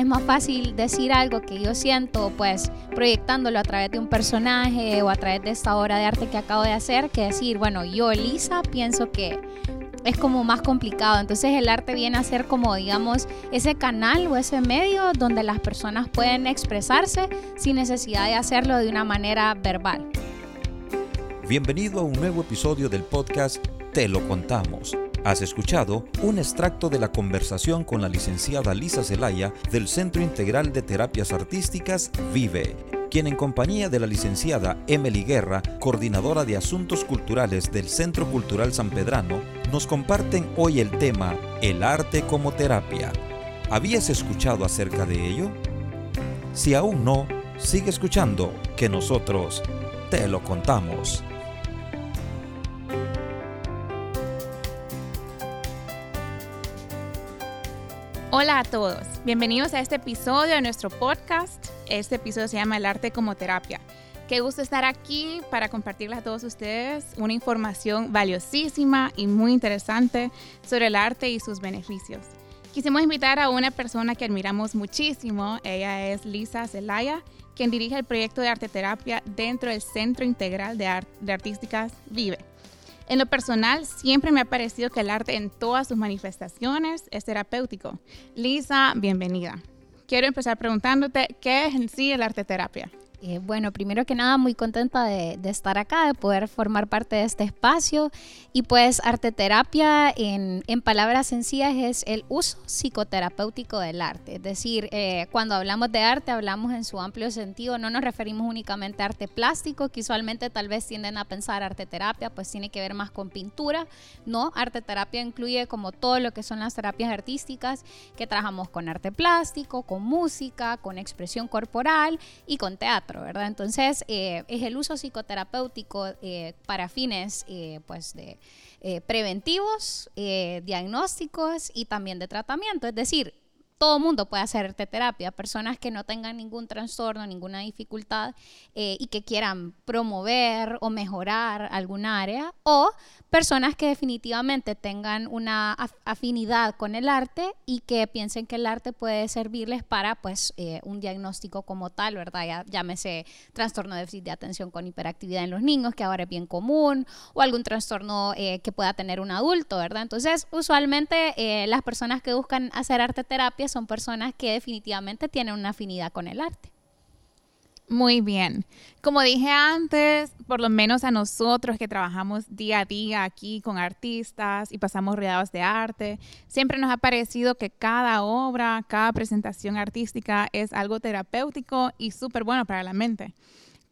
es más fácil decir algo que yo siento, pues proyectándolo a través de un personaje o a través de esta obra de arte que acabo de hacer, que decir, bueno, yo, Lisa, pienso que es como más complicado. Entonces el arte viene a ser como, digamos, ese canal o ese medio donde las personas pueden expresarse sin necesidad de hacerlo de una manera verbal. Bienvenido a un nuevo episodio del podcast Te lo contamos. Has escuchado un extracto de la conversación con la licenciada Lisa Zelaya del Centro Integral de Terapias Artísticas Vive quien en compañía de la licenciada Emily Guerra, coordinadora de Asuntos Culturales del Centro Cultural San Pedrano, nos comparten hoy el tema El arte como terapia. ¿Habías escuchado acerca de ello? Si aún no, sigue escuchando, que nosotros te lo contamos. Hola a todos, bienvenidos a este episodio de nuestro podcast. Este episodio se llama El arte como terapia. Qué gusto estar aquí para compartirles a todos ustedes una información valiosísima y muy interesante sobre el arte y sus beneficios. Quisimos invitar a una persona que admiramos muchísimo. Ella es Lisa Zelaya, quien dirige el proyecto de arte terapia dentro del Centro Integral de, de Artísticas Vive. En lo personal, siempre me ha parecido que el arte en todas sus manifestaciones es terapéutico. Lisa, bienvenida. Quiero empezar preguntándote, ¿qué es en sí el arte terapia? Eh, bueno, primero que nada, muy contenta de, estar acá, de poder formar parte de este espacio. Y pues arte terapia, en, palabras sencillas, es el uso psicoterapéutico del arte. Es decir, eh, cuando hablamos de arte, hablamos en su amplio sentido, no nos referimos únicamente a arte plástico, que usualmente tal vez tienden a pensar arte terapia, pues tiene que ver más con pintura. No, arte terapia incluye como todo lo que son las terapias artísticas, que trabajamos con arte plástico, con música, con expresión corporal y con teatro. Entonces, eh, es el uso psicoterapéutico eh, para fines, eh, pues, de preventivos, diagnósticos y también de tratamiento. Es decir, todo mundo puede hacer terapia, personas que no tengan ningún trastorno, ninguna dificultad y que quieran promover o mejorar alguna área, o personas que definitivamente tengan una afinidad con el arte y que piensen que el arte puede servirles para pues eh, un diagnóstico como tal, ¿verdad? Ya, llámese trastorno de déficit de atención con hiperactividad en los niños, que ahora es bien común, o algún trastorno eh, que pueda tener un adulto, ¿verdad? Entonces, usualmente eh, las personas que buscan hacer arte terapia son personas que definitivamente tienen una afinidad con el arte. Muy bien. Como dije antes, por lo menos a nosotros que trabajamos día a día aquí con artistas y pasamos rodeados de arte, siempre nos ha parecido que cada obra, cada presentación artística es algo terapéutico y súper bueno para la mente.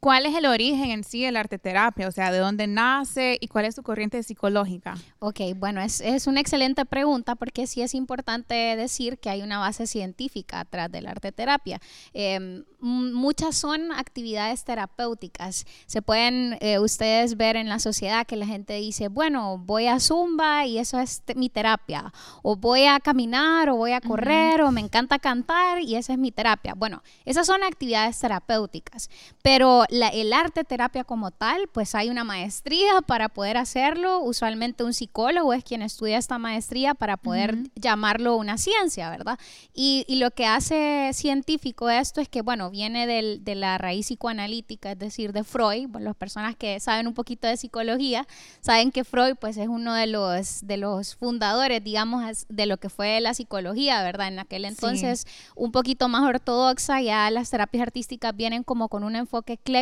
¿Cuál es el origen en sí de la arte terapia? O sea, ¿de dónde nace y cuál es su corriente psicológica? Ok, bueno, es, es, una excelente pregunta porque sí es importante decir que hay una base científica atrás de la arte terapia. Em, muchas son actividades terapéuticas. Se pueden eh, ustedes ver en la sociedad que la gente dice, bueno, voy a zumba y eso es mi terapia. O voy a caminar o voy a correr o me encanta cantar y esa es mi terapia. Bueno, esas son actividades terapéuticas, pero el arte terapia como tal, pues hay una maestría para poder hacerlo. Usualmente un psicólogo es quien estudia esta maestría para poder llamarlo una ciencia, ¿verdad? Y, lo que hace científico esto es que, bueno, viene de la raíz psicoanalítica, es decir, de Freud. las personas que saben un poquito de psicología saben que Freud, pues, es uno de los, de los fundadores, digamos, de lo que fue la psicología, ¿verdad? En aquel entonces, un poquito más ortodoxa, ya las terapias artísticas vienen como con un enfoque claro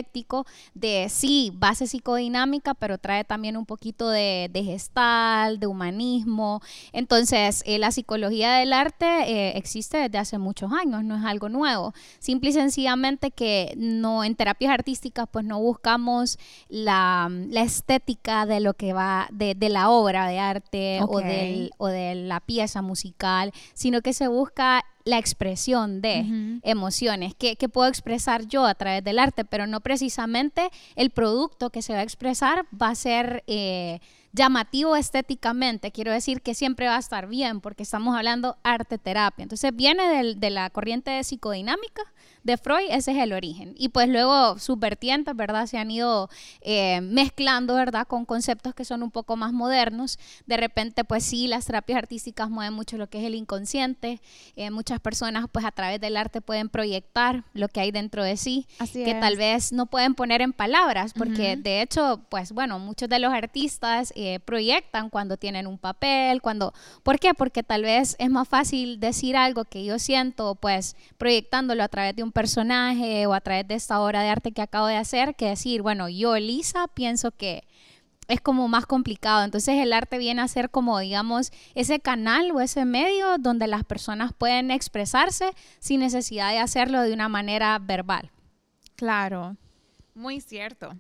de sí, base psicodinámica, pero trae también un poquito de, gestal, de humanismo. Entonces, eh, la psicología del arte eh, existe desde hace muchos años, no es algo nuevo. Simple y sencillamente que no en terapias artísticas pues no buscamos la, estética de lo que va, de, la obra de arte o, o de la pieza musical, sino que se busca la expresión de emociones que, puedo expresar yo a través del arte, pero no precisamente el producto que se va a expresar va a ser... Eh, llamativo estéticamente, quiero decir que siempre va a estar bien porque estamos hablando arte terapia. Entonces viene de la corriente psicodinámica de Freud, ese es el origen. Y pues luego sus vertientes, ¿verdad? Se han ido eh, mezclando, ¿verdad? Con conceptos que son un poco más modernos. De repente, pues sí, las terapias artísticas mueven mucho lo que es el inconsciente. Eh, muchas personas, pues a través del arte pueden proyectar lo que hay dentro de sí, que tal vez no pueden poner en palabras, porque de hecho, pues bueno, muchos de los artistas eh, proyectan cuando tienen un papel, cuando... ¿Por qué? Porque tal vez es más fácil decir algo que yo siento, pues proyectándolo a través de un personaje o a través de esta obra de arte que acabo de hacer que decir, bueno, yo, Lisa, pienso que es como más complicado. Entonces el arte viene a ser como, digamos, ese canal o ese medio donde las personas pueden expresarse sin necesidad de hacerlo de una manera verbal. Claro, muy cierto.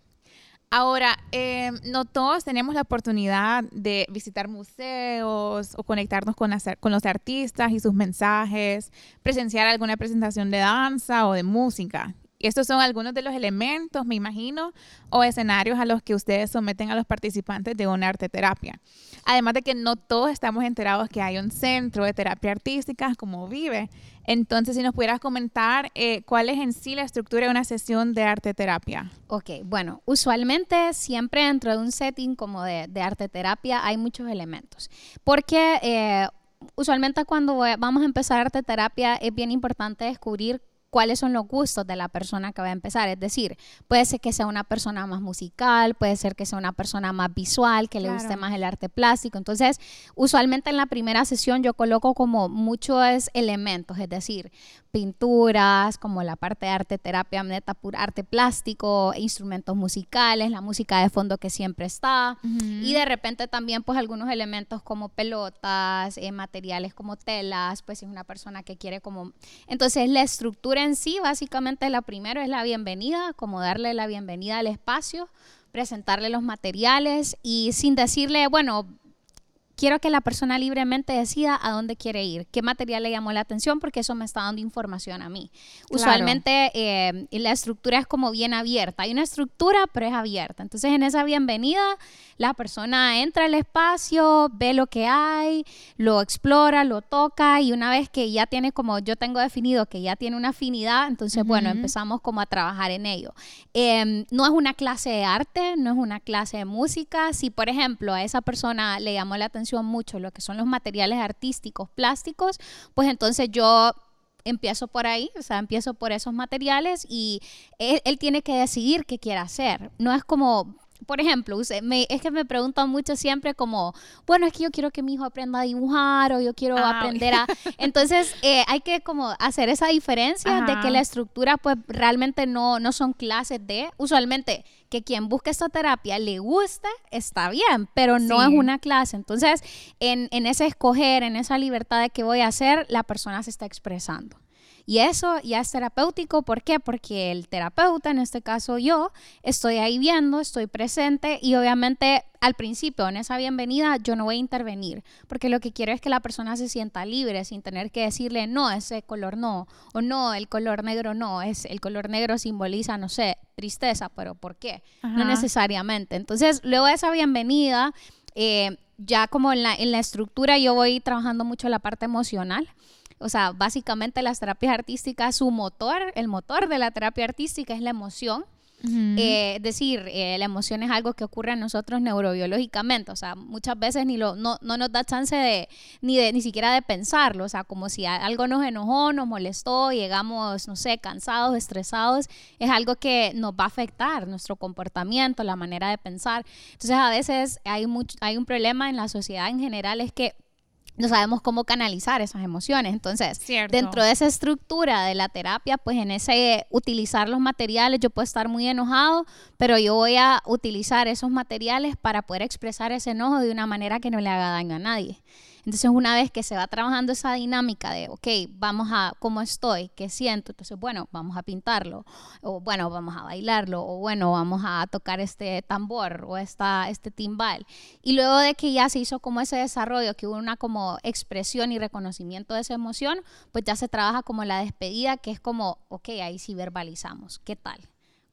Ahora, eh, no todos tenemos la oportunidad de visitar museos o conectarnos con, con, los artistas y sus mensajes, presenciar alguna presentación de danza o de música. Estos son algunos de los elementos, me imagino, o escenarios a los que ustedes someten a los participantes de una arte terapia. Además de que no todos estamos enterados que hay un centro de terapia artística como Vive. Entonces, si nos pudieras comentar eh, cuál es en sí la estructura de una sesión de arte terapia. Ok, bueno, usualmente siempre dentro de un setting como de, arte terapia hay muchos elementos. Porque eh, usualmente cuando vamos a empezar arte terapia es bien importante descubrir cuáles son los gustos de la persona que va a empezar. Es decir, puede ser que sea una persona más musical, puede ser que sea una persona más visual, que le guste más el arte plástico. Entonces, usualmente en la primera sesión yo coloco como muchos elementos, es decir, pinturas, como la parte de arte terapia, neta, pura arte plástico, instrumentos musicales, la música de fondo que siempre está. Y de repente también pues algunos elementos como pelotas, eh, materiales como telas, pues si es una persona que quiere como... Entonces la estructura en sí, básicamente la primero es la bienvenida, como darle la bienvenida al espacio, presentarle los materiales y sin decirle, bueno, quiero que la persona libremente decida a dónde quiere ir, qué material le llamó la atención, porque eso me está dando información a mí. Usualmente eh, la estructura es como bien abierta. Hay una estructura, pero es abierta. Entonces, en esa bienvenida, la persona entra al espacio, ve lo que hay, lo explora, lo toca y una vez que ya tiene como yo tengo definido que ya tiene una afinidad, entonces, bueno, empezamos como a trabajar en ello. Em, no es una clase de arte, no es una clase de música. Si, por ejemplo, a esa persona le llamó la atención, mucho lo que son los materiales artísticos plásticos, pues entonces yo empiezo por ahí, o sea, empiezo por esos materiales y él, él, tiene que decidir qué quiere hacer. No es como, por ejemplo, es que me preguntan mucho siempre como, bueno, es que yo quiero que mi hijo aprenda a dibujar o yo quiero ah, aprender a... Entonces, eh, hay que como hacer esa diferencia de que la estructura pues realmente no, no son clases de, usualmente, que quien busque esta terapia le guste, está bien, pero no es una clase. Entonces, en, en ese escoger, en esa libertad de qué voy a hacer, la persona se está expresando. Y eso ya es terapéutico, ¿por qué? Porque el terapeuta, en este caso yo, estoy ahí viendo, estoy presente y obviamente al principio en esa bienvenida yo no voy a intervenir, porque lo que quiero es que la persona se sienta libre sin tener que decirle, no, ese color no, o no, el color negro no, es el color negro simboliza, no sé, tristeza, pero ¿por qué? No necesariamente. Entonces, luego de esa bienvenida, eh, ya como en la, en la estructura yo voy trabajando mucho la parte emocional. O sea, básicamente las terapias artísticas, su motor, el motor de la terapia artística es la emoción. Eh, es decir, eh, la emoción es algo que ocurre en nosotros neurobiológicamente, o sea, muchas veces ni lo, no, no nos da chance de ni, de ni siquiera de pensarlo, o sea, como si algo nos enojó, nos molestó, llegamos, no sé, cansados, estresados, es algo que nos va a afectar nuestro comportamiento, la manera de pensar. Entonces, a veces hay, mucho, hay un problema en la sociedad en general, es que no sabemos cómo canalizar esas emociones. Entonces, dentro de esa estructura de la terapia, pues en ese utilizar los materiales, yo puedo estar muy enojado, pero yo voy a utilizar esos materiales para poder expresar ese enojo de una manera que no le haga daño a nadie. Entonces, una vez que se va trabajando esa dinámica de, ok, vamos a, ¿cómo estoy? ¿Qué siento? Entonces, bueno, vamos a pintarlo, o bueno, vamos a bailarlo, o bueno, vamos a tocar este tambor o esta, este timbal. Y luego de que ya se hizo como ese desarrollo, que hubo una como expresión y reconocimiento de esa emoción, pues ya se trabaja como la despedida, que es como, ok, ahí sí verbalizamos, ¿qué tal?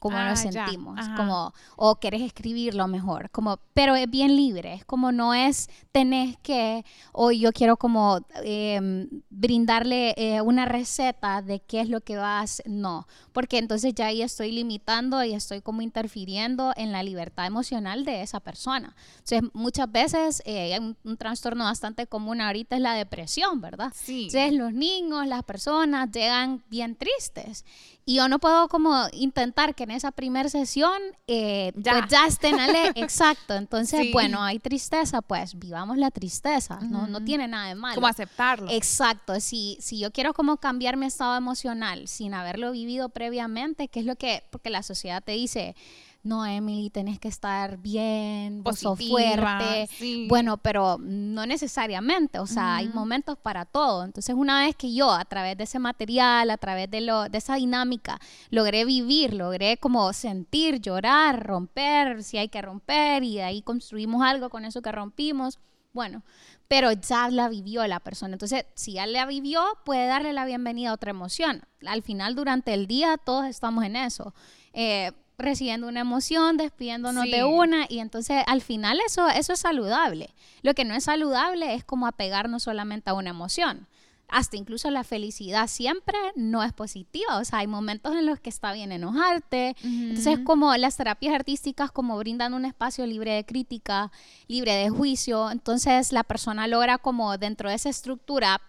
Cómo Ah, nos sentimos, como, o querés escribirlo mejor, como, pero es bien libre, es como no es tenés que, o yo quiero como em, brindarle eh, una receta de qué es lo que vas, no, porque entonces ya ahí estoy limitando y estoy como interfiriendo en la libertad emocional de esa persona. Entonces muchas veces eh, un, un trastorno bastante común ahorita es la depresión, ¿verdad? Sí. Entonces los niños, las personas llegan bien tristes y yo no puedo como intentar que en esa primera sesión eh, Ya. pues ya estén exacto. Entonces, Sí. bueno, hay tristeza, pues vivamos la tristeza, no, no tiene nada de malo. Como aceptarlo. Exacto, si, si yo quiero como cambiar mi estado emocional sin haberlo vivido previamente, ¿qué es lo que, porque la sociedad te dice, no, Emily, tenés que estar bien, vos sos Positiva, fuerte. sí. Bueno, pero no necesariamente, o sea, hay momentos para todo. Entonces, una vez que yo, a través de ese material, a través de, lo, de esa dinámica, logré vivir, logré como sentir, llorar, romper, si hay que romper, y de ahí construimos algo con eso que rompimos, bueno, pero ya la vivió la persona. Entonces, si ya la vivió, puede darle la bienvenida a otra emoción. Al final, durante el día, todos estamos en eso. Eh, recibiendo una emoción, despidiéndonos Sí. de una y entonces al final eso, eso es saludable. Lo que no es saludable es como apegarnos solamente a una emoción. Hasta incluso la felicidad siempre no es positiva, o sea, hay momentos en los que está bien enojarte. Entonces, Ujú. como las terapias artísticas como brindan un espacio libre de crítica, libre de juicio, entonces la persona logra como dentro de esa estructura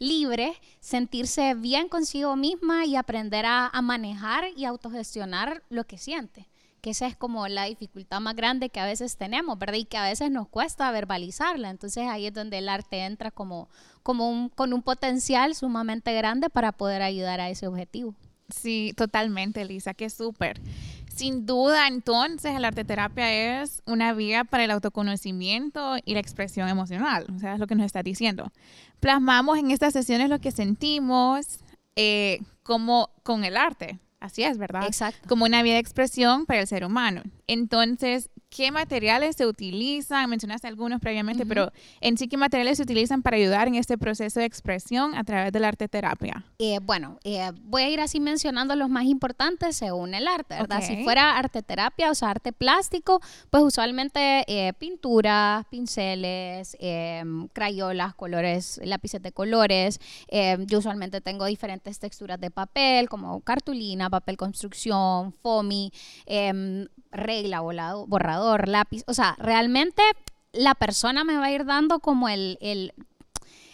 libre, sentirse bien consigo misma y aprender a, a manejar y autogestionar lo que siente. Que esa es como la dificultad más grande que a veces tenemos, ¿verdad? Y que a veces nos cuesta verbalizarla. Entonces ahí es donde el arte entra como, como un, con un potencial sumamente grande para poder ayudar a ese objetivo. Sí, totalmente, Lisa, que súper. Sin duda, entonces, la arte terapia es una vía para el autoconocimiento y la expresión emocional. O sea, es lo que nos está diciendo. Plasmamos en estas sesiones lo que sentimos eh, como con el arte. Así es, ¿verdad? Exacto. Como una vía de expresión para el ser humano. Entonces, ¿qué materiales se utilizan? Mencionaste algunos previamente, pero en sí, ¿qué materiales se utilizan para ayudar en este proceso de expresión a través de la arte terapia? Eh, bueno, eh, voy a ir así mencionando los más importantes según el arte, ¿verdad? Si fuera arte terapia, o sea, arte plástico, pues usualmente eh, pinturas, pinceles, eh, crayolas, colores, lápices de colores. eh, yo usualmente tengo diferentes texturas de papel, como cartulina, papel construcción, foamy, em, regla, volado, borrador, lápiz. O sea, realmente la persona me va a ir dando como el, el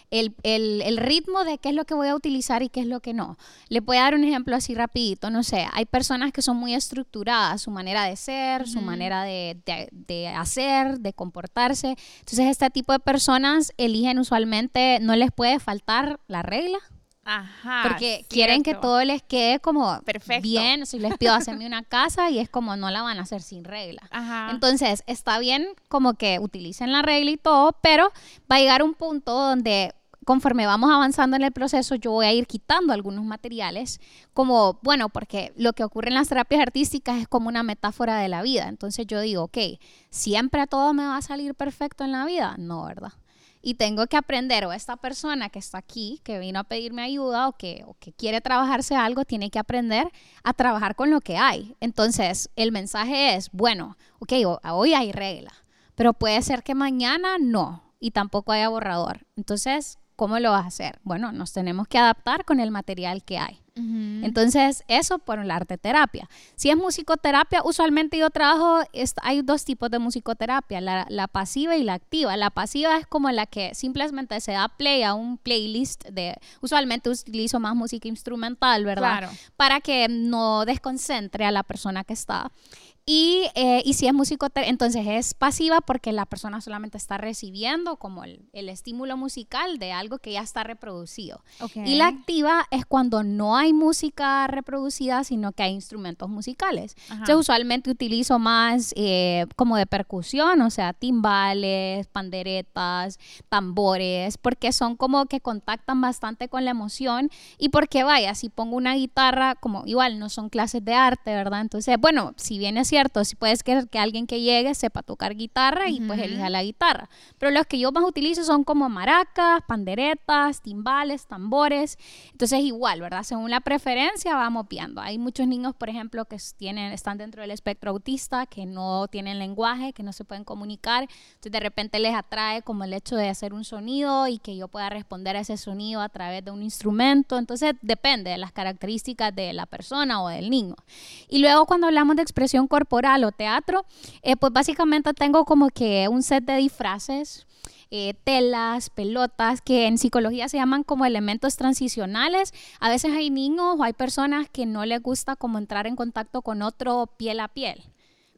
el, el- el ritmo de qué es lo que voy a utilizar y qué es lo que no. Le voy a dar un ejemplo así rapidito, no sé, hay personas que son muy estructuradas, su manera de ser, su manera de, de- de hacer, de comportarse. Entonces este tipo de personas eligen usualmente, no les puede faltar la regla, Ajá. porque quieren que todo les quede como Perfecto. bien, si les pido hacerme una casa y es como no la van a hacer sin regla. Ajá. Entonces, está bien como que utilicen la regla y todo, pero va a llegar un punto donde conforme vamos avanzando en el proceso, yo voy a ir quitando algunos materiales, como, bueno, porque lo que ocurre en las terapias artísticas es como una metáfora de la vida. Entonces yo digo, ok, ¿siempre todo me va a salir perfecto en la vida? No, ¿verdad? Y tengo que aprender, o esta persona que está aquí, que vino a pedirme ayuda o que, o que quiere trabajarse algo, tiene que aprender a trabajar con lo que hay. Entonces, el mensaje es, bueno, ok, ho- hoy hay regla, pero puede ser que mañana no, y tampoco haya borrador. Entonces, ¿cómo lo vas a hacer? Bueno, nos tenemos que adaptar con el material que hay. Entonces, eso por la arte terapia. Si es musicoterapia, usualmente yo trabajo, es- hay dos tipos de musicoterapia, la, la pasiva y la activa. La pasiva es como la que simplemente se da play a un playlist de, usualmente utilizo más música instrumental, ¿verdad? Claro. Para que no desconcentre a la persona que está. Y, eh, y si es musicoterapia, entonces es pasiva porque la persona solamente está recibiendo como el, el estímulo musical de algo que ya está reproducido. Ok. Y la activa es cuando no hay música reproducida, sino que hay instrumentos musicales. Ajá. Yo usualmente utilizo más eh, como de percusión, o sea, timbales, panderetas, tambores, porque son como que contactan bastante con la emoción y porque vaya, si pongo una guitarra, como igual no son clases de arte, ¿verdad? Entonces, bueno, si bien es cierto, cierto, si puedes querer que alguien que llegue sepa tocar guitarra y pues elija la guitarra. Pero los que yo más utilizo son como maracas, panderetas, timbales, tambores. Entonces igual, ¿verdad? Según la preferencia vamos viendo. Hay muchos niños, por ejemplo, que tienen, están dentro del espectro autista, que no tienen lenguaje, que no se pueden comunicar. Entonces de repente les atrae como el hecho de hacer un sonido y que yo pueda responder a ese sonido a través de un instrumento. Entonces depende de las características de la persona o del niño. Y luego cuando hablamos de expresión corporal o teatro, eh, pues básicamente tengo como que un set de disfraces. Eh, telas, pelotas, que en psicología se llaman como elementos transicionales. A veces hay niños o hay personas que no les gusta como entrar en contacto con otro piel a piel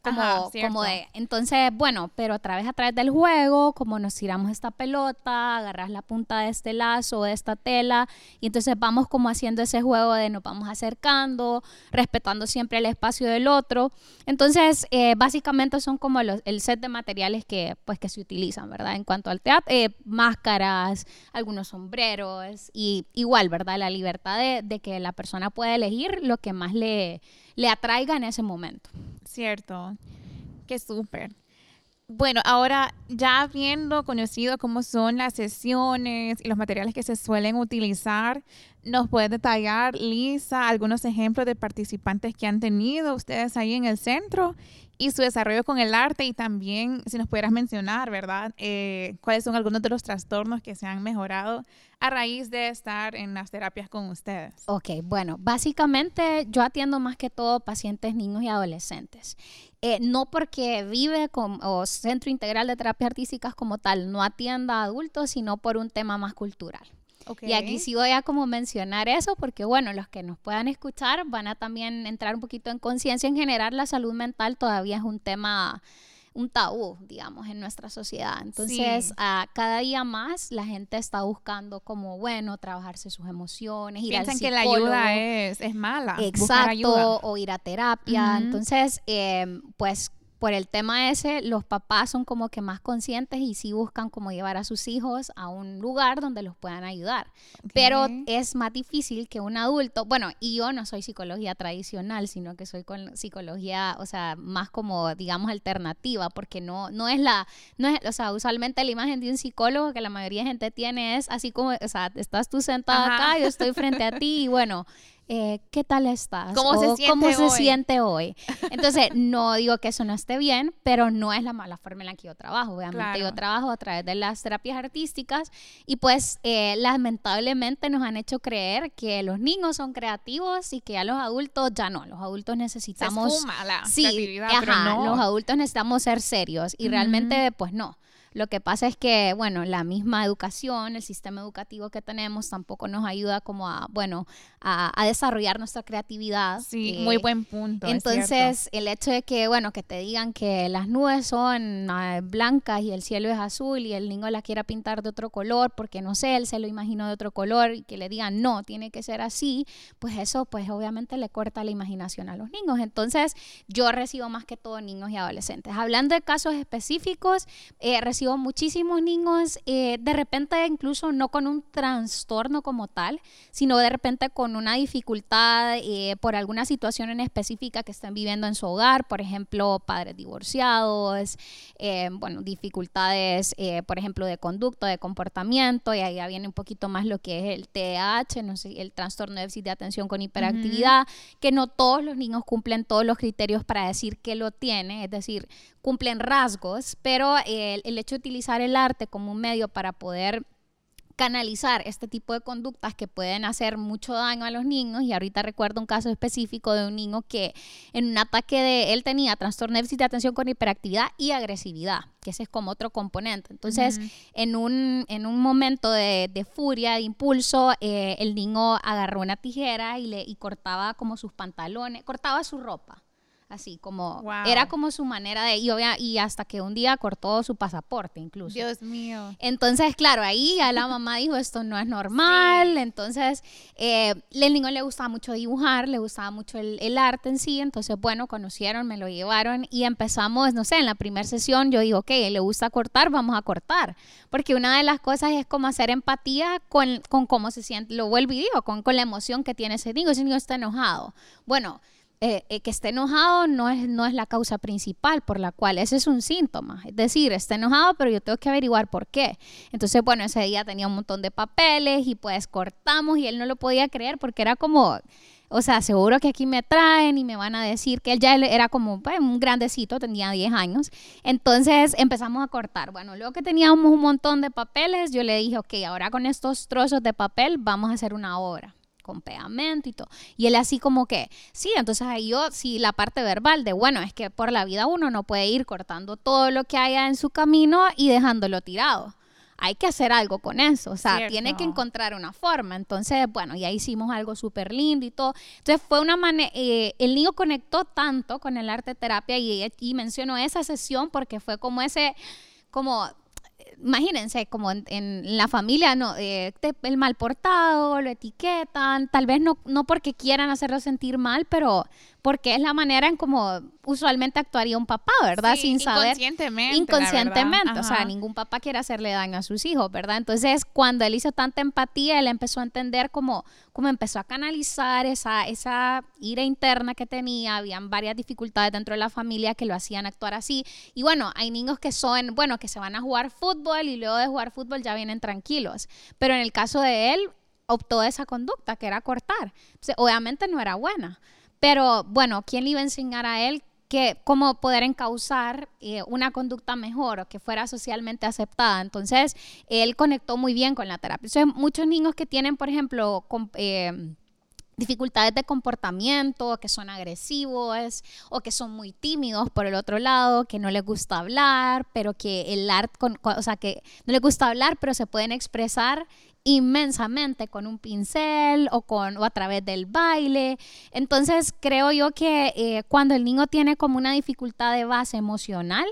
como, como de, entonces, bueno, pero a través, a través del juego, como nos tiramos esta pelota, agarras la punta de este lazo, de esta tela, y entonces vamos como haciendo ese juego de nos vamos acercando, respetando siempre el espacio del otro. Entonces, eh, básicamente son como los, el set de materiales que, pues, que se utilizan, ¿verdad? En cuanto al teatro, eh, máscaras, algunos sombreros, y igual, ¿verdad? La libertad de, de que la persona pueda elegir lo que más le, le atraiga en ese momento. Cierto. Qué súper. Bueno, ahora ya habiendo conocido cómo son las sesiones y los materiales que se suelen utilizar, ¿nos puede detallar, Lisa, algunos ejemplos de participantes que han tenido ustedes ahí en el centro y su desarrollo con el arte y también si nos pudieras mencionar, ¿verdad? Eh, ¿Cuáles son algunos de los trastornos que se han mejorado a raíz de estar en las terapias con ustedes? Ok, bueno, básicamente yo atiendo más que todo pacientes niños y adolescentes. Eh, no porque vive con, o Centro Integral de Terapias Artísticas como tal no atienda a adultos, sino por un tema más cultural. Y aquí sí voy a como mencionar eso porque, bueno, los que nos puedan escuchar van a también entrar un poquito en conciencia. En general, la salud mental todavía es un tema un tabú, digamos, en nuestra sociedad. Entonces, a cada día más la gente está buscando como, bueno, trabajarse sus emociones, ir Piensan que la ayuda es, es mala. Exacto, o ir a terapia. Entonces, eh, pues por el tema ese, los papás son como que más conscientes y sí buscan como llevar a sus hijos a un lugar donde los puedan ayudar. Pero es más difícil que un adulto, bueno, y yo no soy psicología tradicional, sino que soy con psicología, o sea, más como, digamos, alternativa, porque no, no es la, no es, o sea, usualmente la imagen de un psicólogo que la mayoría de gente tiene es así como, o sea, estás tú sentada acá, yo estoy frente a ti y bueno, eh, ¿qué tal estás? ¿Cómo, se, siente ¿cómo hoy? se siente hoy? Entonces, no digo que eso no esté bien, pero no es la mala forma en la que yo trabajo. Obviamente, yo trabajo a través de las terapias artísticas y pues eh, lamentablemente nos han hecho creer que los niños son creativos y que ya los adultos ya no. Los adultos necesitamos... Se la sí, creatividad, los adultos necesitamos ser serios y realmente pues no. Lo que pasa es que, bueno, la misma educación, el sistema educativo que tenemos tampoco nos ayuda como a, bueno, a, desarrollar nuestra creatividad. Sí, muy eh, buen punto. Entonces, el hecho de que, bueno, que te digan que las nubes son ah, blancas y el cielo es azul y el niño la quiera pintar de otro color porque, no sé, él se lo imaginó de otro color y que le digan, no, tiene que ser así, pues eso, pues obviamente le corta la imaginación a los niños. Entonces, yo recibo más que todo niños y adolescentes. Hablando de casos específicos, eh, recibo muchísimos niños, eh, de repente incluso no con un trastorno como tal, sino de repente con una dificultad eh, por alguna situación en específica que estén viviendo en su hogar, por ejemplo, padres divorciados, eh, bueno, dificultades, por ejemplo, de conducta, de comportamiento, y ahí ya viene un poquito más lo que es el TDAH, no sé, el trastorno de déficit de atención con hiperactividad, que no todos los niños cumplen todos los criterios para decir que lo tiene, es decir, cumplen rasgos, pero el, el hecho de utilizar el arte como un medio para poder canalizar este tipo de conductas que pueden hacer mucho daño a los niños. Y ahorita recuerdo un caso específico de un niño que en un ataque de él tenía trastorno de déficit de atención con hiperactividad y agresividad, que ese es como otro componente. Entonces, en, un, en un momento de, furia, de impulso, eh, el niño agarró una tijera y, le, y cortaba como sus pantalones, cortaba su ropa así como era como su manera de y, y hasta que un día cortó su pasaporte incluso. Dios mío. Entonces, claro, ahí ya la mamá dijo esto no es normal, entonces eh, el niño le gustaba mucho dibujar, le gustaba mucho el, arte en sí, entonces bueno, conocieron, me lo llevaron y empezamos, no sé, en la primera sesión yo digo, ok, le gusta cortar, vamos a cortar, porque una de las cosas es como hacer empatía con, con cómo se siente, lo vuelvo y digo, con, con la emoción que tiene ese niño, ese niño está enojado. Bueno, eh, eh, que esté enojado no es, no es la causa principal por la cual, ese es un síntoma. Es decir, está enojado, pero yo tengo que averiguar por qué. Entonces, bueno, ese día tenía un montón de papeles y pues cortamos y él no lo podía creer porque era como, o sea, seguro que aquí me traen y me van a decir que él ya era como pues, un grandecito, tenía 10 años. Entonces empezamos a cortar. Bueno, luego que teníamos un montón de papeles, yo le dije, ok, ahora con estos trozos de papel vamos a hacer una obra con pegamento y todo. Y él así como que, sí, entonces ahí yo, sí, la parte verbal de, bueno, es que por la vida uno no puede ir cortando todo lo que haya en su camino y dejándolo tirado. Hay que hacer algo con eso, o sea, tiene que encontrar una forma. Entonces, bueno, ya hicimos algo súper lindo y todo. Entonces fue una manera, eh, el niño conectó tanto con el arte terapia y, y mencionó esa sesión porque fue como ese, como imagínense, como en, la familia, no, eh, el mal portado, lo etiquetan, tal vez no, no porque quieran hacerlo sentir mal, pero porque es la manera en como usualmente actuaría un papá, ¿verdad? Sin saber. Inconscientemente. Inconscientemente. O sea, ningún papá quiere hacerle daño a sus hijos, ¿verdad? Entonces, cuando él hizo tanta empatía, él empezó a entender cómo, cómo empezó a canalizar esa, esa ira interna que tenía. Habían varias dificultades dentro de la familia que lo hacían actuar así. Y bueno, hay niños que son, bueno, que se van a jugar fútbol y luego de jugar fútbol ya vienen tranquilos. Pero en el caso de él, optó esa conducta, que era cortar. obviamente no era buena. Pero bueno, ¿quién le iba a enseñar a él que cómo poder encauzar eh, una conducta mejor o que fuera socialmente aceptada. Entonces, él conectó muy bien con la terapia. Entonces, muchos niños que tienen, por ejemplo, eh, dificultades de comportamiento, que son agresivos o que son muy tímidos por el otro lado, que no les gusta hablar, pero que el arte, o sea, que no les gusta hablar, pero se pueden expresar inmensamente con un pincel o, con, o a través del baile. Entonces creo yo que eh, cuando el niño tiene como una dificultad de base emocional,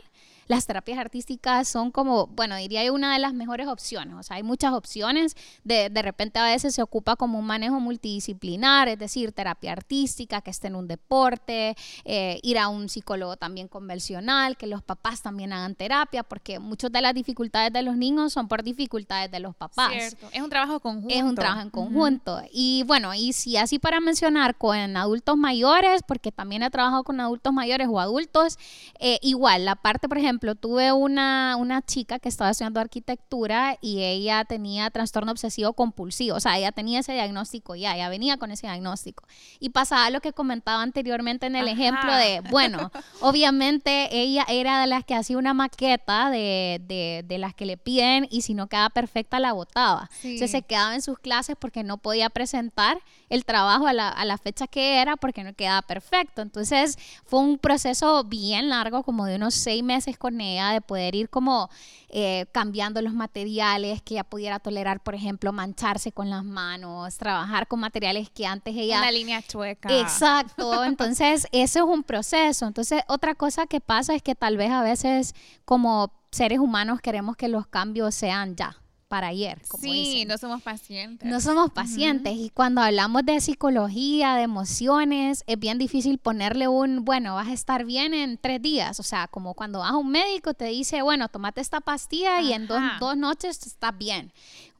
las terapias artísticas son como, bueno, diría yo una de las mejores opciones. O sea, hay muchas opciones. De, de repente a veces se ocupa como un manejo multidisciplinar, es decir, terapia artística, que esté en un deporte, eh, ir a un psicólogo también convencional, que los papás también hagan terapia, porque muchas de las dificultades de los niños son por dificultades de los papás. Cierto. Es un trabajo conjunto. Es un trabajo en conjunto. Y bueno, y si así para mencionar con adultos mayores, porque también he trabajado con adultos mayores o adultos, eh, igual, la parte, por ejemplo, tuve una, una chica que estaba estudiando arquitectura y ella tenía trastorno obsesivo compulsivo, o sea, ella tenía ese diagnóstico ya, ella venía con ese diagnóstico. Y pasaba lo que comentaba anteriormente en el ejemplo de, bueno, obviamente ella era de las que hacía una maqueta de, de, de las que le piden y si no quedaba perfecta la botaba. Entonces se quedaba en sus clases porque no podía presentar el trabajo a la, a la fecha que era porque no quedaba perfecto. Entonces fue un proceso bien largo, como de unos seis meses con ella, de poder ir como eh, cambiando los materiales, que ella pudiera tolerar, por ejemplo, mancharse con las manos, trabajar con materiales que antes ella... Una línea chueca. Exacto, entonces eso es un proceso. Entonces otra cosa que pasa es que tal vez a veces como seres humanos queremos que los cambios sean ya para ayer. Como sí, no somos pacientes. No somos pacientes. Y cuando hablamos de psicología, de emociones, es bien difícil ponerle un, bueno, vas a estar bien en tres días. O sea, como cuando vas a un médico te dice, bueno, tomate esta pastilla y en dos, dos noches estás bien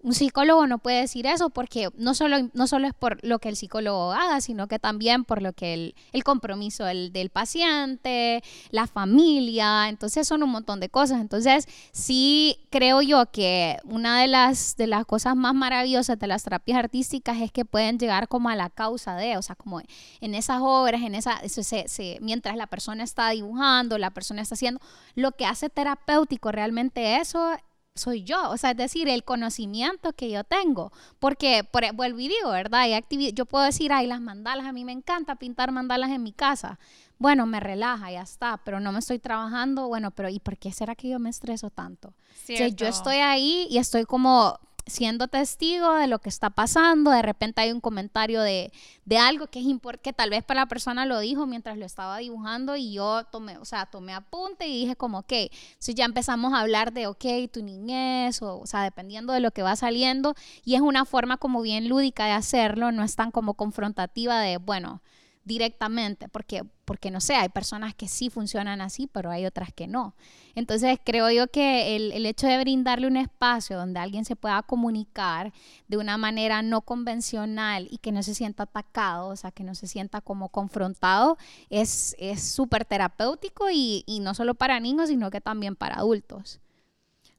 un psicólogo no puede decir eso porque no solo, no solo es por lo que el psicólogo haga, sino que también por lo que el, el compromiso del, del, paciente, la familia, entonces son un montón de cosas. Entonces, sí creo yo que una de las, de las cosas más maravillosas de las terapias artísticas es que pueden llegar como a la causa de, o sea, como en esas obras, en esa, se, se, mientras la persona está dibujando, la persona está haciendo, lo que hace terapéutico realmente eso soy yo, o sea, es decir, el conocimiento que yo tengo, porque por, e, vuelvo y digo, ¿verdad? Hay yo puedo decir, ay, las mandalas, a mí me encanta pintar mandalas en mi casa. Bueno, me relaja, ya está, pero no me estoy trabajando, bueno, pero ¿y por qué será que yo me estreso tanto? O sea, yo estoy ahí y estoy como siendo testigo de lo que está pasando, de repente hay un comentario de, de algo que es importante, que tal vez para la persona lo dijo mientras lo estaba dibujando y yo tomé, o sea, tomé apunte y dije como, ok, si ya empezamos a hablar de, ok, tu niñez, o, o sea, dependiendo de lo que va saliendo, y es una forma como bien lúdica de hacerlo, no es tan como confrontativa de, bueno, directamente, porque, porque no sé, hay personas que sí funcionan así, pero hay otras que no. Entonces creo yo que el, el, hecho de brindarle un espacio donde alguien se pueda comunicar de una manera no convencional y que no se sienta atacado, o sea, que no se sienta como confrontado, es súper terapéutico y, y no solo para niños, sino que también para adultos.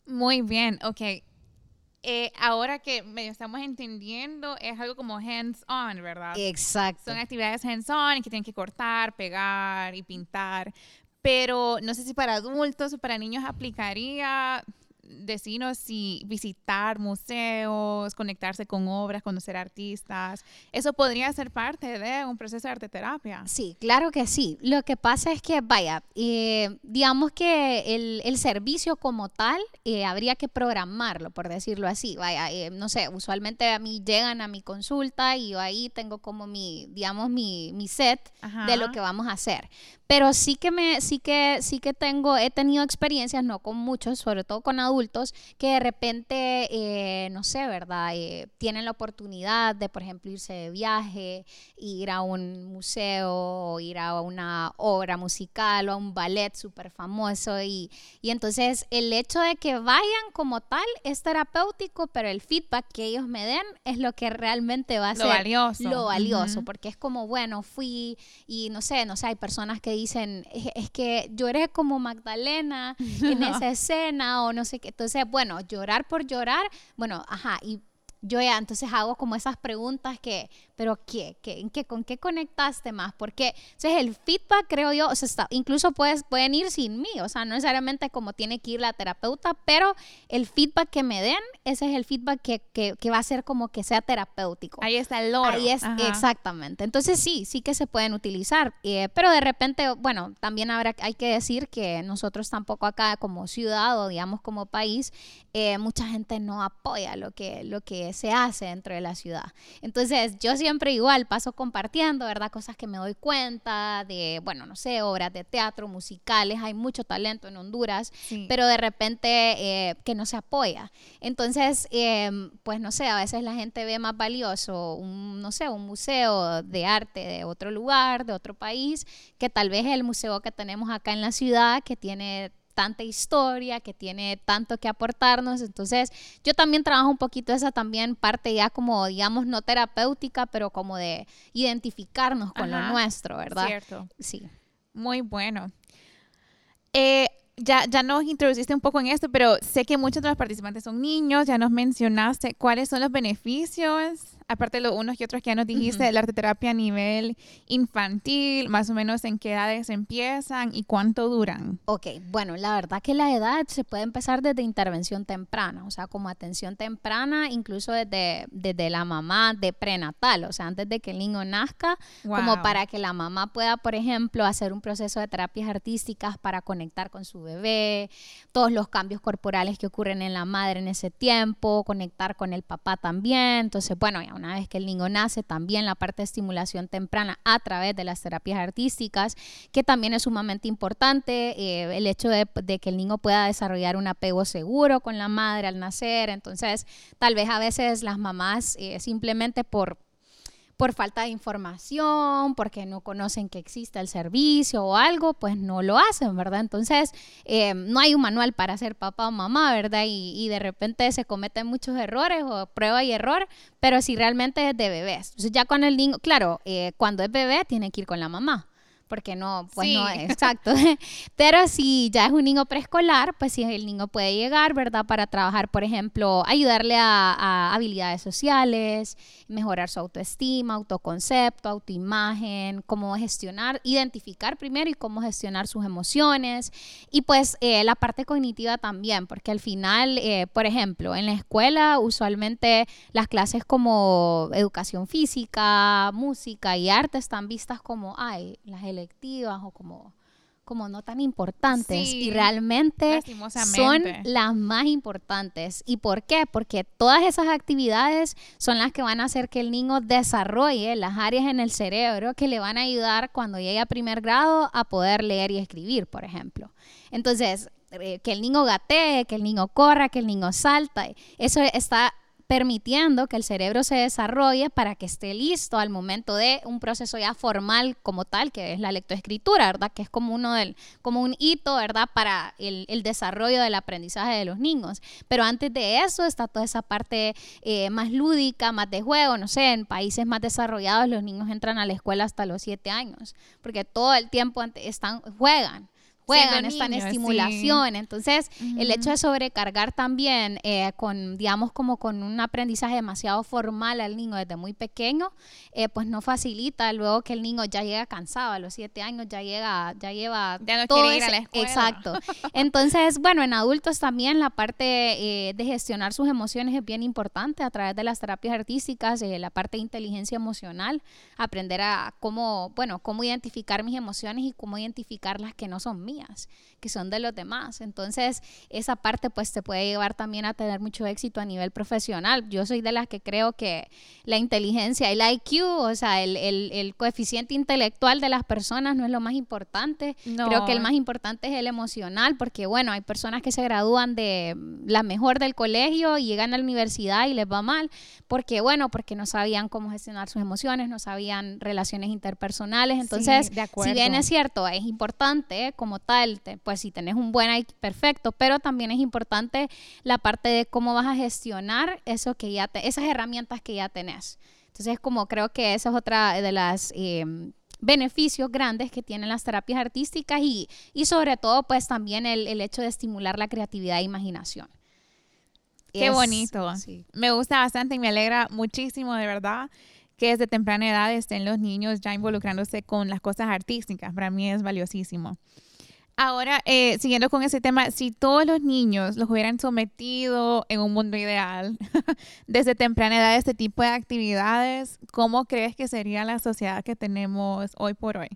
Muy bien, ok. Eh, ahora que medio estamos entendiendo, es algo como hands-on, ¿verdad? Exacto. Son actividades hands-on que tienen que cortar, pegar y pintar. Pero no sé si para adultos o para niños aplicaría decirnos si visitar museos, conectarse con obras, conocer artistas, eso podría ser parte de un proceso de arte terapia. Sí, claro que sí. Lo que pasa es que, vaya, eh, digamos que el, el, servicio como tal eh, habría que programarlo, por decirlo así. Vaya, eh, no sé, usualmente a mí llegan a mi consulta y yo ahí tengo como mi, digamos, mi, mi set de lo que vamos a hacer. Pero sí que me, sí que, sí que tengo, he tenido experiencias, no con muchos, sobre todo con adultos, que de repente, eh, no sé, ¿verdad? Eh, tienen la oportunidad de, por ejemplo, irse de viaje, ir a un museo, ir a una obra musical o a un ballet súper famoso. Y, y entonces el hecho de que vayan como tal es terapéutico, pero el feedback que ellos me den es lo que realmente va a lo ser valioso. lo valioso, porque es como, bueno, fui y no sé, no sé, hay personas que dicen, es, que lloré como Magdalena en esa escena o no sé qué. Entonces, bueno, llorar por llorar, bueno, ajá, y yo ya entonces hago como esas preguntas que pero ¿qué? ¿Qué, en qué, ¿Con qué conectaste más? Porque ese es el feedback, creo yo, o sea, está, incluso puedes, pueden ir sin mí, o sea, no necesariamente como tiene que ir la terapeuta, pero el feedback que me den, ese es el feedback que, que, que va a ser como que sea terapéutico. Ahí está el loro. Ahí es, exactamente. Entonces sí, sí que se pueden utilizar, eh, pero de repente, bueno, también habrá, hay que decir que nosotros tampoco acá como ciudad o digamos como país, eh, mucha gente no apoya lo que, lo que se hace dentro de la ciudad. Entonces yo sí siempre igual paso compartiendo, ¿verdad? Cosas que me doy cuenta de, bueno, no sé, obras de teatro, musicales, hay mucho talento en Honduras, pero de repente eh, que no se apoya. Entonces, em, pues no sé, a veces la gente ve más valioso un, no sé, un museo de arte de otro lugar, de otro país, que tal vez el museo que tenemos acá en la ciudad, que tiene tanta historia, que tiene tanto que aportarnos. Entonces, yo también trabajo un poquito esa también parte ya como, digamos, no terapéutica, pero como de identificarnos con lo nuestro, ¿verdad? Cierto. Sí. Muy bueno. Eh, ya, ya nos introduciste un poco en esto, pero sé que muchos de los participantes son niños, ya nos mencionaste cuáles son los beneficios aparte de los unos y otros que ya nos dijiste, la arte terapia a nivel infantil, más o menos en qué edades empiezan y cuánto duran. Ok, bueno, la verdad que la edad se puede empezar desde intervención temprana, o sea, como atención temprana, incluso desde, desde la mamá de prenatal, o sea, antes de que el niño nazca, como para que la mamá pueda, por ejemplo, hacer un proceso de terapias artísticas para conectar con su bebé, todos los cambios corporales que ocurren en la madre en ese tiempo, conectar con el papá también. Entonces, bueno, ya una vez que el niño nace, también la parte de estimulación temprana a través de las terapias artísticas, que también es sumamente importante, eh, el hecho de, que el niño pueda desarrollar un apego seguro con la madre al nacer, entonces tal vez a veces las mamás eh, simplemente por por falta de información, porque no conocen que existe el servicio o algo, pues no lo hacen, ¿verdad? Entonces, eh, no hay un manual para ser papá o mamá, ¿verdad? Y, de repente se cometen muchos errores o prueba y error, pero si realmente es de bebés. Entonces, ya con el niño, claro, eh, cuando es bebé tiene que ir con la mamá porque no, pues no exacto. Pero si ya es un niño preescolar, pues si el niño puede llegar, ¿verdad? Para trabajar, por ejemplo, ayudarle a, habilidades sociales, mejorar su autoestima, autoconcepto, autoimagen, cómo gestionar, identificar primero y cómo gestionar sus emociones. Y pues eh, la parte cognitiva también, porque al final, eh, por ejemplo, en la escuela usualmente las clases como educación física, música y arte están vistas como, ay, las selectivas o como, como no tan importantes y realmente son las más importantes. ¿Y por qué? Porque todas esas actividades son las que van a hacer que el niño desarrolle las áreas en el cerebro que le van a ayudar cuando llegue a primer grado a poder leer y escribir, por ejemplo. Entonces, eh, que el niño gatee, que el niño corra, que el niño salta, eso está permitiendo que el cerebro se desarrolle para que esté listo al momento de un proceso ya formal como tal, que es la lectoescritura, ¿verdad? Que es como uno del, como un hito, ¿verdad? Para el, desarrollo del aprendizaje de los niños. Pero antes de eso está toda esa parte eh, más lúdica, más de juego, no sé, en países más desarrollados los niños entran a la escuela hasta los siete años, porque todo el tiempo están, juegan juegan, están en estimulación. Entonces, el hecho de sobrecargar también eh, con, digamos, como con un aprendizaje demasiado formal al niño desde muy pequeño, eh, pues no facilita luego que el niño ya llega cansado, a los siete años ya llega, ya lleva ya no todo ir a la escuela. Exacto. Entonces, bueno, en adultos también la parte eh, de gestionar sus emociones es bien importante a través de las terapias artísticas, la parte de inteligencia emocional, aprender a cómo, bueno, cómo identificar mis emociones y cómo identificar las que no son mías que son de los demás. Entonces, esa parte pues te puede llevar también a tener mucho éxito a nivel profesional. Yo soy de las que creo que la inteligencia, el IQ, o sea, el, el, coeficiente intelectual de las personas no es lo más importante. Creo que el más importante es el emocional, porque bueno, hay personas que se gradúan de la mejor del colegio y llegan a la universidad y les va mal, porque bueno, porque no sabían cómo gestionar sus emociones, no sabían relaciones interpersonales. Entonces, si bien es cierto, es importante como pues si tenés un buen IQ, perfecto, pero también es importante la parte de cómo vas a gestionar eso que ya te, esas herramientas que ya tenés. Entonces, como creo que esa es otra de las em, beneficios grandes que tienen las terapias artísticas y, y sobre todo, pues también el, el, hecho de estimular la creatividad e imaginación. Qué bonito. Me gusta bastante y me alegra muchísimo, de verdad, que desde temprana edad estén los niños ya involucrándose con las cosas artísticas. Para mí es valiosísimo. Ahora, eh, siguiendo con ese tema, si todos los niños los hubieran sometido en un mundo ideal desde temprana edad a este tipo de actividades, ¿cómo crees que sería la sociedad que tenemos hoy por hoy?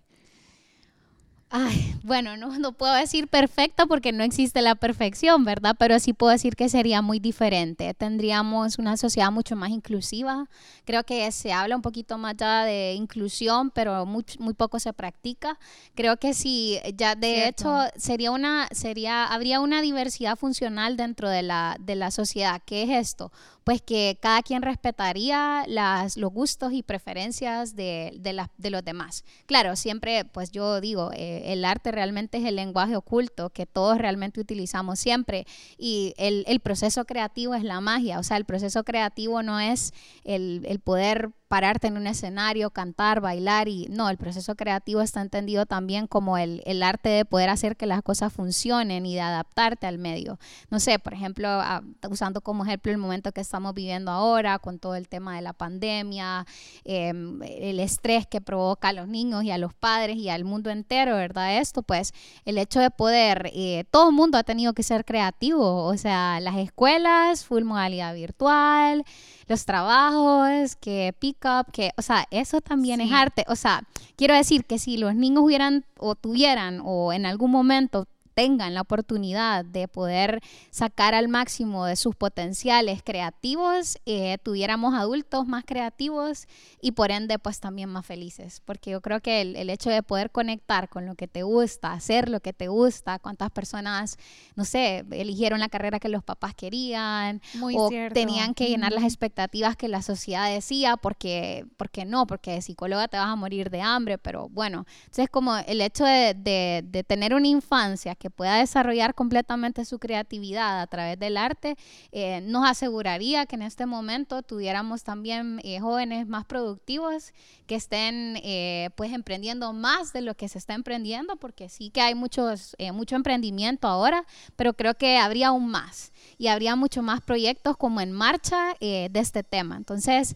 Ay, bueno, no, no puedo decir perfecta porque no existe la perfección, ¿verdad? Pero sí puedo decir que sería muy diferente. Tendríamos una sociedad mucho más inclusiva. Creo que se habla un poquito más ya de inclusión, pero muy, muy poco se practica. Creo que sí, ya de hecho sería una, sería, habría una diversidad funcional dentro de la, de la sociedad. ¿Qué es esto? Pues que cada quien respetaría las, los gustos y preferencias de, de, de los demás. Claro, siempre, pues yo digo, eh, el arte realmente es el lenguaje oculto que todos realmente utilizamos siempre y el, el, proceso creativo es la magia, o sea, el proceso creativo no es el, el poder pararte en un escenario, cantar, bailar y no, el proceso creativo está entendido también como el, el, arte de poder hacer que las cosas funcionen y de adaptarte al medio. No sé, por ejemplo, ah, usando como ejemplo el momento que estamos viviendo ahora con todo el tema de la pandemia, em, el estrés que provoca a los niños y a los padres y al mundo entero, ¿verdad? Esto, pues el hecho de poder, eh, todo el mundo ha tenido que ser creativo, o sea, las escuelas, full modalidad virtual, los trabajos, que pick up, que, o sea, eso también es arte. O sea, quiero decir que si los niños hubieran o tuvieran o en algún momento tengan la oportunidad de poder sacar al máximo de sus potenciales creativos, eh, tuviéramos adultos más creativos y por ende pues también más felices. Porque yo creo que el, hecho de poder conectar con lo que te gusta, hacer lo que te gusta, cuántas personas, no sé, eligieron la carrera que los papás querían o tenían que llenar las expectativas que la sociedad decía porque, porque no, porque de psicóloga te vas a morir de hambre, pero bueno, entonces como el hecho de, de, de tener una infancia que pueda desarrollar completamente su creatividad a través del arte, eh, nos aseguraría que en este momento tuviéramos también eh, jóvenes más productivos que estén eh, pues emprendiendo más de lo que se está emprendiendo, porque sí que hay muchos, mucho emprendimiento ahora, pero creo que habría aún más y habría mucho más proyectos como en marcha de este tema. Entonces,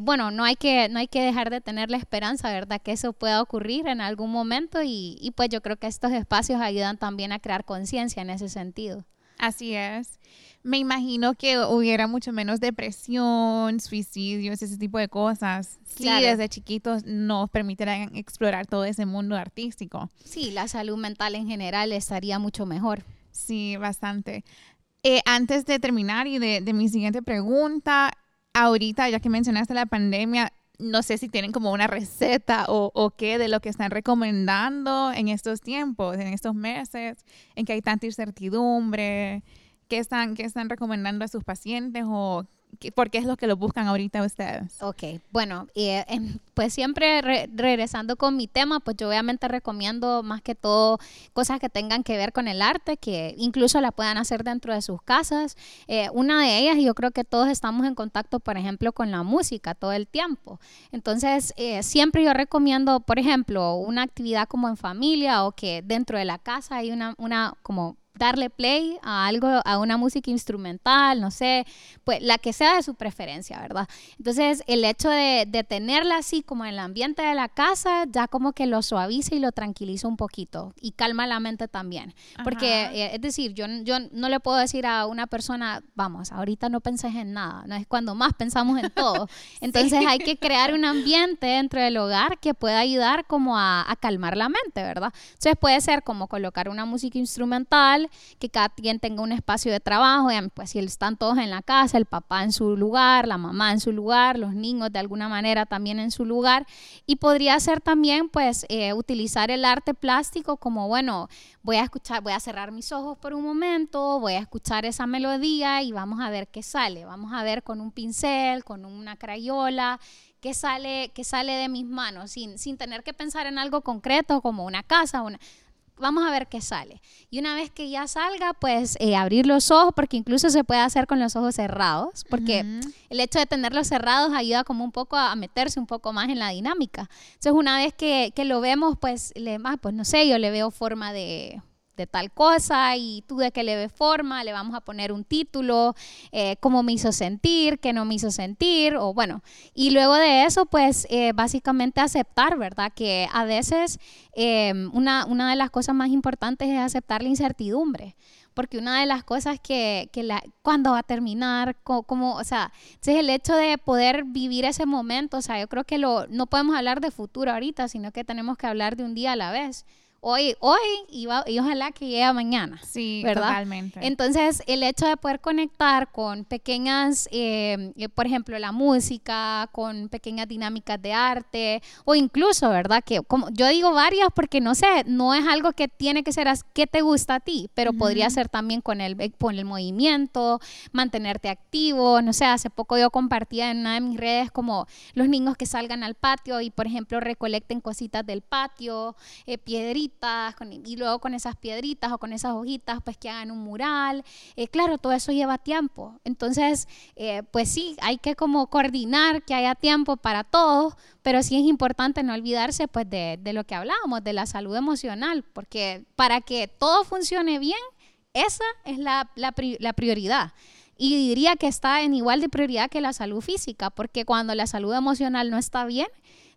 bueno, no hay, que, no hay que dejar de tener la esperanza, ¿verdad? Que eso pueda ocurrir en algún momento y, y pues yo creo que estos espacios ayudan también a crear conciencia en ese sentido. Así es. Me imagino que hubiera mucho menos depresión, suicidios, ese tipo de cosas. Sí, desde chiquitos nos permitirán explorar todo ese mundo artístico. Sí, la salud mental en general estaría mucho mejor. Sí, bastante. Eh, antes de terminar y de, de mi siguiente pregunta, ahorita, ya que mencionaste la pandemia, no sé si tienen como una receta o, qué de lo que están recomendando en estos tiempos, en estos meses, en que hay tanta incertidumbre, qué están, qué están recomendando a sus pacientes o ¿Por qué es lo que lo buscan ahorita ustedes? Ok, bueno, eh, pues siempre regresando con mi tema, pues yo obviamente recomiendo más que todo cosas que tengan que ver con el arte, que incluso la puedan hacer dentro de sus casas. Eh, una de ellas, yo creo que todos estamos en contacto, por ejemplo, con la música todo el tiempo. Entonces, eh, siempre yo recomiendo, por ejemplo, una actividad como en familia o que dentro de la casa hay una, una como darle play a algo, a una música instrumental, no sé, pues la que sea de su preferencia, ¿verdad? Entonces, el hecho de, de, tenerla así como en el ambiente de la casa, ya como que lo suaviza y lo tranquiliza un poquito y calma la mente también. Porque, eh, es decir, yo, yo no le puedo decir a una persona, vamos, ahorita no penses en nada, no es cuando más pensamos en todo. Entonces, hay que crear un ambiente dentro del hogar que pueda ayudar como a, a calmar la mente, ¿verdad? Entonces, puede ser como colocar una música instrumental, que cada quien tenga un espacio de trabajo, pues si están todos en la casa, el papá en su lugar, la mamá en su lugar, los niños de alguna manera también en su lugar. Y podría ser también pues eh, utilizar el arte plástico como, bueno, voy a escuchar, voy a cerrar mis ojos por un momento, voy a escuchar esa melodía y vamos a ver qué sale. Vamos a ver con un pincel, con una crayola qué sale, qué sale de mis manos, sin, sin tener que pensar en algo concreto como una casa, una, vamos a ver qué sale. Y una vez que ya salga, pues eh, abrir los ojos, porque incluso se puede hacer con los ojos cerrados, porque el hecho de tenerlos cerrados ayuda como un poco a, meterse un poco más en la dinámica. Entonces, una vez que, que lo vemos, pues, le, ah, pues no sé, yo le veo forma de de tal cosa y tú de qué le ves forma, le vamos a poner un título, eh, cómo me hizo sentir, qué no me hizo sentir, o bueno, y luego de eso, pues eh, básicamente aceptar, ¿verdad? Que a veces em, una, una de las cosas más importantes es aceptar la incertidumbre porque una de las cosas que, que la, cuando va a terminar, como, o sea, es el hecho de poder vivir ese momento, o sea, yo creo que lo, no podemos hablar de futuro ahorita, sino que tenemos que hablar de un día a la vez hoy, hoy y, y ojalá que llegue mañana. Sí, ¿verdad? totalmente. Entonces, el hecho de poder conectar con pequeñas, eh, eh, por ejemplo, la música, con pequeñas dinámicas de arte, o incluso, ¿verdad? Que como yo digo varias porque no sé, no es algo que tiene que ser que te gusta a ti, pero podría ser también con el, eh, con el movimiento, mantenerte activo. No sé, hace poco yo compartía en una de mis redes como los niños que salgan al patio y, por ejemplo, recolecten cositas del patio, piedritas y luego con esas piedritas o con esas hojitas, pues que hagan un mural. Eh, claro, todo eso lleva tiempo. Entonces, eh, pues sí, hay que como coordinar que haya tiempo para todos, pero sí es importante no olvidarse pues de, de lo que hablábamos, de la salud emocional, porque para que todo funcione bien, esa es la, la, la prioridad. Y diría que está en igual de prioridad que la salud física, porque cuando la salud emocional no está bien,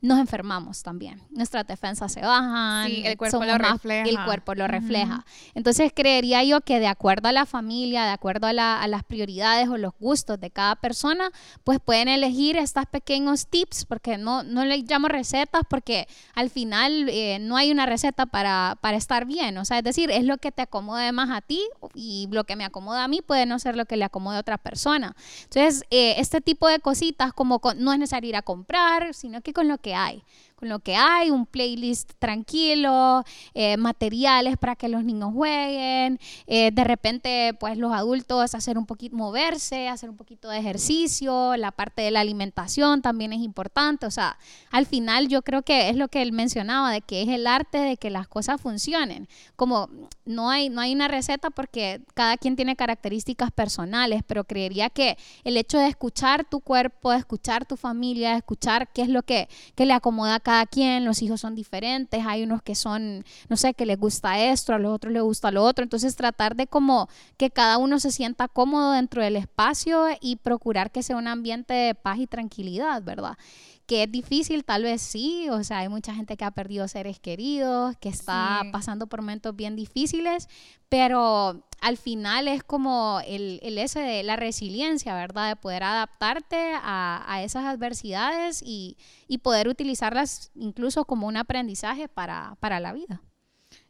nos enfermamos también. Nuestras defensas se bajan. el cuerpo lo refleja. El cuerpo lo refleja. Entonces creería yo que de acuerdo a la familia, de acuerdo a, las prioridades o los gustos de cada persona, pues pueden elegir estos pequeños tips, porque no, no le llamo recetas, porque al final eh, no hay una receta para, para estar bien. O sea, es decir, es lo que te acomode más a ti y lo que me acomoda a mí puede no ser lo que le acomode a otra persona. Entonces, eh, este tipo de cositas como no es necesario ir a comprar, sino que con lo que hay con lo que hay, un playlist tranquilo, eh, materiales para que los niños jueguen, eh, de repente pues los adultos hacer un poquito, moverse, hacer un poquito de ejercicio, la parte de la alimentación también es importante, o sea, al final yo creo que es lo que él mencionaba, de que es el arte de que las cosas funcionen, como no hay, no hay una receta porque cada quien tiene características personales, pero creería que el hecho de escuchar tu cuerpo, de escuchar tu familia, de escuchar qué es lo que, que le acomoda a cada quien, los hijos son diferentes, hay unos que son, no sé, que les gusta esto, a los otros les gusta lo otro, entonces tratar de como que cada uno se sienta cómodo dentro del espacio y procurar que sea un ambiente de paz y tranquilidad, ¿verdad? que es difícil, tal vez sí, o sea, hay mucha gente que ha perdido seres queridos, que está pasando por momentos bien difíciles, pero al final es como el, el ese de la resiliencia, ¿verdad? De poder adaptarte a, esas adversidades y, poder utilizarlas incluso como un aprendizaje para, para la vida.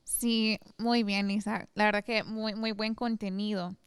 Sí, muy bien, Lisa. La verdad que muy, muy buen contenido.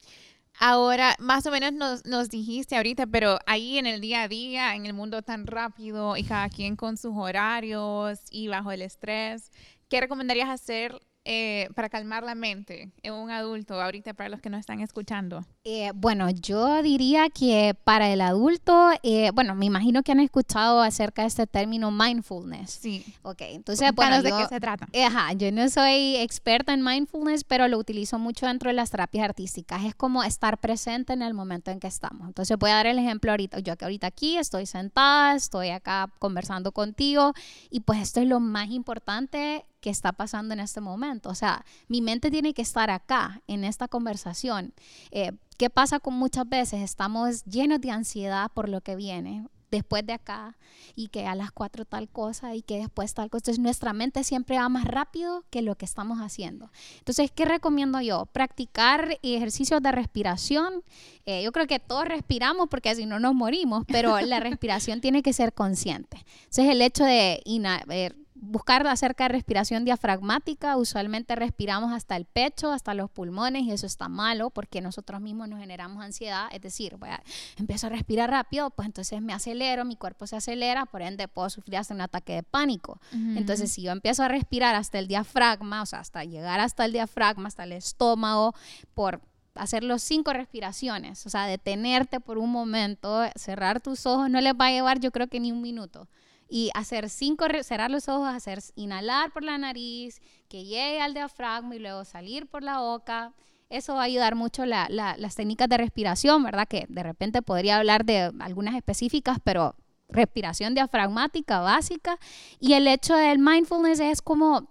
Ahora, más o menos nos, nos, dijiste ahorita, pero ahí en el día a día, en el mundo tan rápido y cada quien con sus horarios y bajo el estrés, ¿qué recomendarías hacer eh, para calmar la mente en un adulto ahorita para los que no están escuchando? Eh, bueno, yo diría que para el adulto, eh, bueno, me imagino que han escuchado acerca de este término mindfulness. Sí. Ok, entonces, bueno, ¿de yo, qué se trata? Ajá, yo no soy experta en mindfulness, pero lo utilizo mucho dentro de las terapias artísticas. Es como estar presente en el momento en que estamos. Entonces, voy a dar el ejemplo ahorita. Yo que ahorita aquí estoy sentada, estoy acá conversando contigo y pues esto es lo más importante que está pasando en este momento. O sea, mi mente tiene que estar acá, en esta conversación. Eh, ¿Qué pasa con muchas veces? Estamos llenos de ansiedad por lo que viene después de acá y que a las cuatro tal cosa y que después tal cosa. Entonces nuestra mente siempre va más rápido que lo que estamos haciendo. Entonces, ¿qué recomiendo yo? Practicar ejercicios de respiración. Eh, yo creo que todos respiramos porque si no nos morimos, pero la respiración tiene que ser consciente. Entonces el hecho de ver buscar acerca de respiración diafragmática, usualmente respiramos hasta el pecho, hasta los pulmones y eso está malo porque nosotros mismos nos generamos ansiedad, es decir, voy a, empiezo a respirar rápido, pues entonces me acelero, mi cuerpo se acelera, por ende puedo sufrir hasta un ataque de pánico. Entonces si yo empiezo a respirar hasta el diafragma, o sea, hasta llegar hasta el diafragma, hasta el estómago, por hacer los cinco respiraciones, o sea, detenerte por un momento, cerrar tus ojos, no les va a llevar yo creo que ni un minuto y hacer cinco, cerrar los ojos, hacer inhalar por la nariz, que llegue al diafragma y luego salir por la boca. Eso va a ayudar mucho la, las técnicas de respiración, ¿verdad? Que de repente podría hablar de algunas específicas, pero respiración diafragmática básica. Y el hecho del mindfulness es como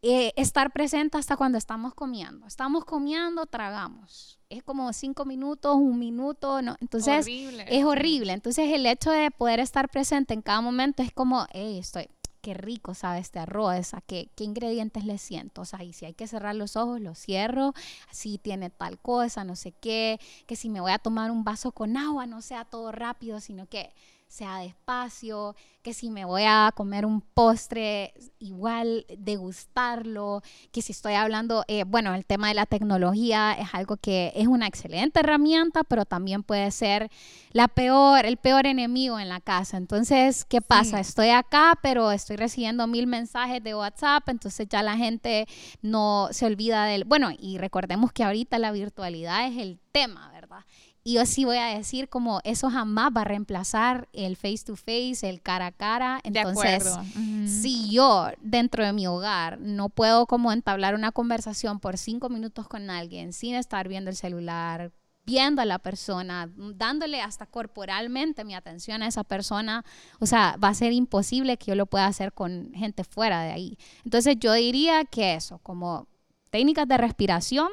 eh, estar presente hasta cuando estamos comiendo. Estamos comiendo, tragamos es como cinco minutos, un minuto, ¿no? Entonces es horrible. Entonces el hecho de poder estar presente en cada momento es como, hey, estoy, qué rico sabe este arroz, a qué, qué ingredientes le siento. O sea, y si hay que cerrar los ojos, los cierro, si tiene tal cosa, no sé qué, que si me voy a tomar un vaso con agua, no sea todo rápido, sino que sea despacio, que si me voy a comer un postre, igual degustarlo, que si estoy hablando, eh, bueno, el tema de la tecnología es algo que es una excelente herramienta, pero también puede ser la peor, el peor enemigo en la casa. Entonces, ¿qué pasa? Estoy acá, pero estoy recibiendo mil mensajes de WhatsApp, entonces ya la gente no se olvida del, bueno, y recordemos que ahorita la virtualidad es el tema, ¿verdad? Y yo sí voy a decir como eso jamás va a reemplazar el face to face, el cara a cara. Entonces, si yo dentro de mi hogar no puedo como entablar una conversación por cinco minutos con alguien sin estar viendo el celular, viendo a la persona, dándole hasta corporalmente mi atención a esa persona, o sea, va a ser imposible que yo lo pueda hacer con gente fuera de ahí. Entonces yo diría que eso, como técnicas de respiración,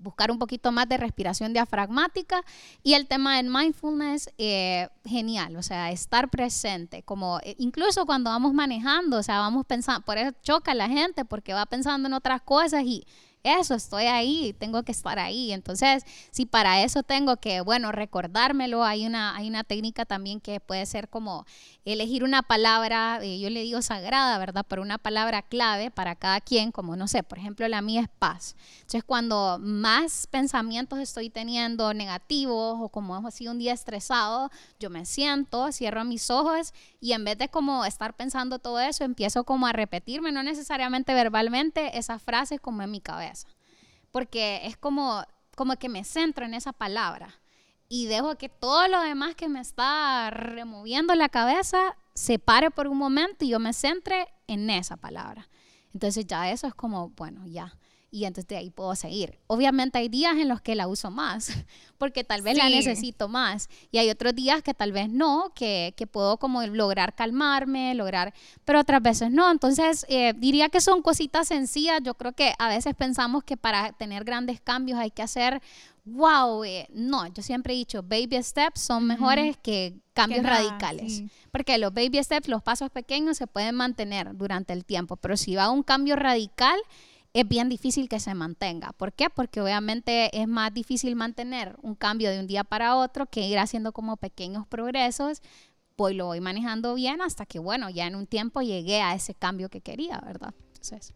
buscar un poquito más de respiración diafragmática. Y el tema del mindfulness, eh, genial, o sea, estar presente, como eh, incluso cuando vamos manejando, o sea, vamos pensando, por eso choca la gente porque va pensando en otras cosas y eso, estoy ahí, tengo que estar ahí. Entonces, si para eso tengo que, bueno, recordármelo, hay una, hay una técnica también que puede ser como elegir una palabra, eh, yo le digo sagrada, ¿verdad? Pero una palabra clave para cada quien, como no sé, por ejemplo, la mía es paz. Entonces, cuando más pensamientos estoy teniendo negativos o como ha sido un día estresado, yo me siento, cierro mis ojos y en vez de como estar pensando todo eso, empiezo como a repetirme, no necesariamente verbalmente, esas frases como en mi cabeza. Porque es como, como que me centro en esa palabra y dejo que todo lo demás que me está removiendo la cabeza se pare por un momento y yo me centre en esa palabra. Entonces ya eso es como, bueno, ya. Y entonces de ahí puedo seguir. Obviamente hay días en los que la uso más, porque tal vez la necesito más. Y hay otros días que tal vez no, que, que puedo como lograr calmarme, lograr, pero otras veces no. Entonces eh, diría que son cositas sencillas. Yo creo que a veces pensamos que para tener grandes cambios hay que hacer wow, eh, no, yo siempre he dicho, baby steps son mejores que cambios radicales. Porque los baby steps, los pasos pequeños se pueden mantener durante el tiempo, pero si va a un cambio radical, es bien difícil que se mantenga. ¿Por qué? Porque obviamente es más difícil mantener un cambio de un día para otro que ir haciendo como pequeños progresos. Pues lo voy manejando bien hasta que, bueno, ya en un tiempo llegué a ese cambio que quería, ¿verdad? Entonces.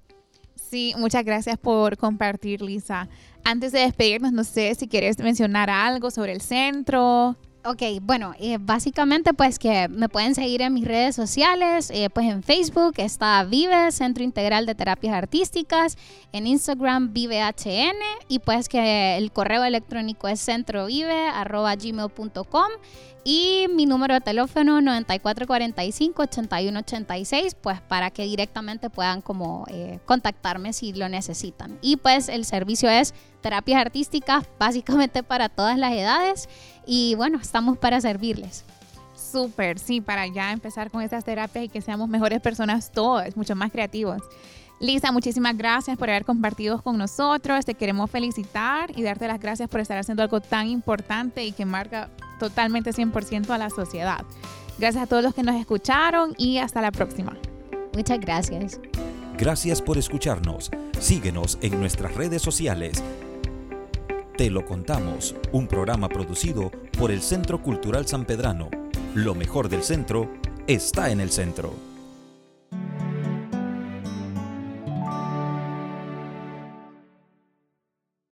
Sí, muchas gracias por compartir, Lisa. Antes de despedirnos, no sé si quieres mencionar algo sobre el centro. Ok, bueno, eh, básicamente pues que me pueden seguir en mis redes sociales, eh, pues en Facebook está Vive, Centro Integral de Terapias Artísticas, en Instagram ViveHN y pues que el correo electrónico es centrovive.gmail.com y mi número de teléfono 9445-8186, pues para que directamente puedan como eh, contactarme si lo necesitan. Y pues el servicio es terapias artísticas básicamente para todas las edades y bueno, estamos para servirles. Súper, sí, para ya empezar con estas terapias y que seamos mejores personas todos, mucho más creativos. Lisa, muchísimas gracias por haber compartido con nosotros. Te queremos felicitar y darte las gracias por estar haciendo algo tan importante y que marca totalmente 100% a la sociedad. Gracias a todos los que nos escucharon y hasta la próxima. Muchas gracias. Gracias por escucharnos. Síguenos en nuestras redes sociales. Te lo contamos, un programa producido por el Centro Cultural San Pedrano. Lo mejor del centro está en el centro.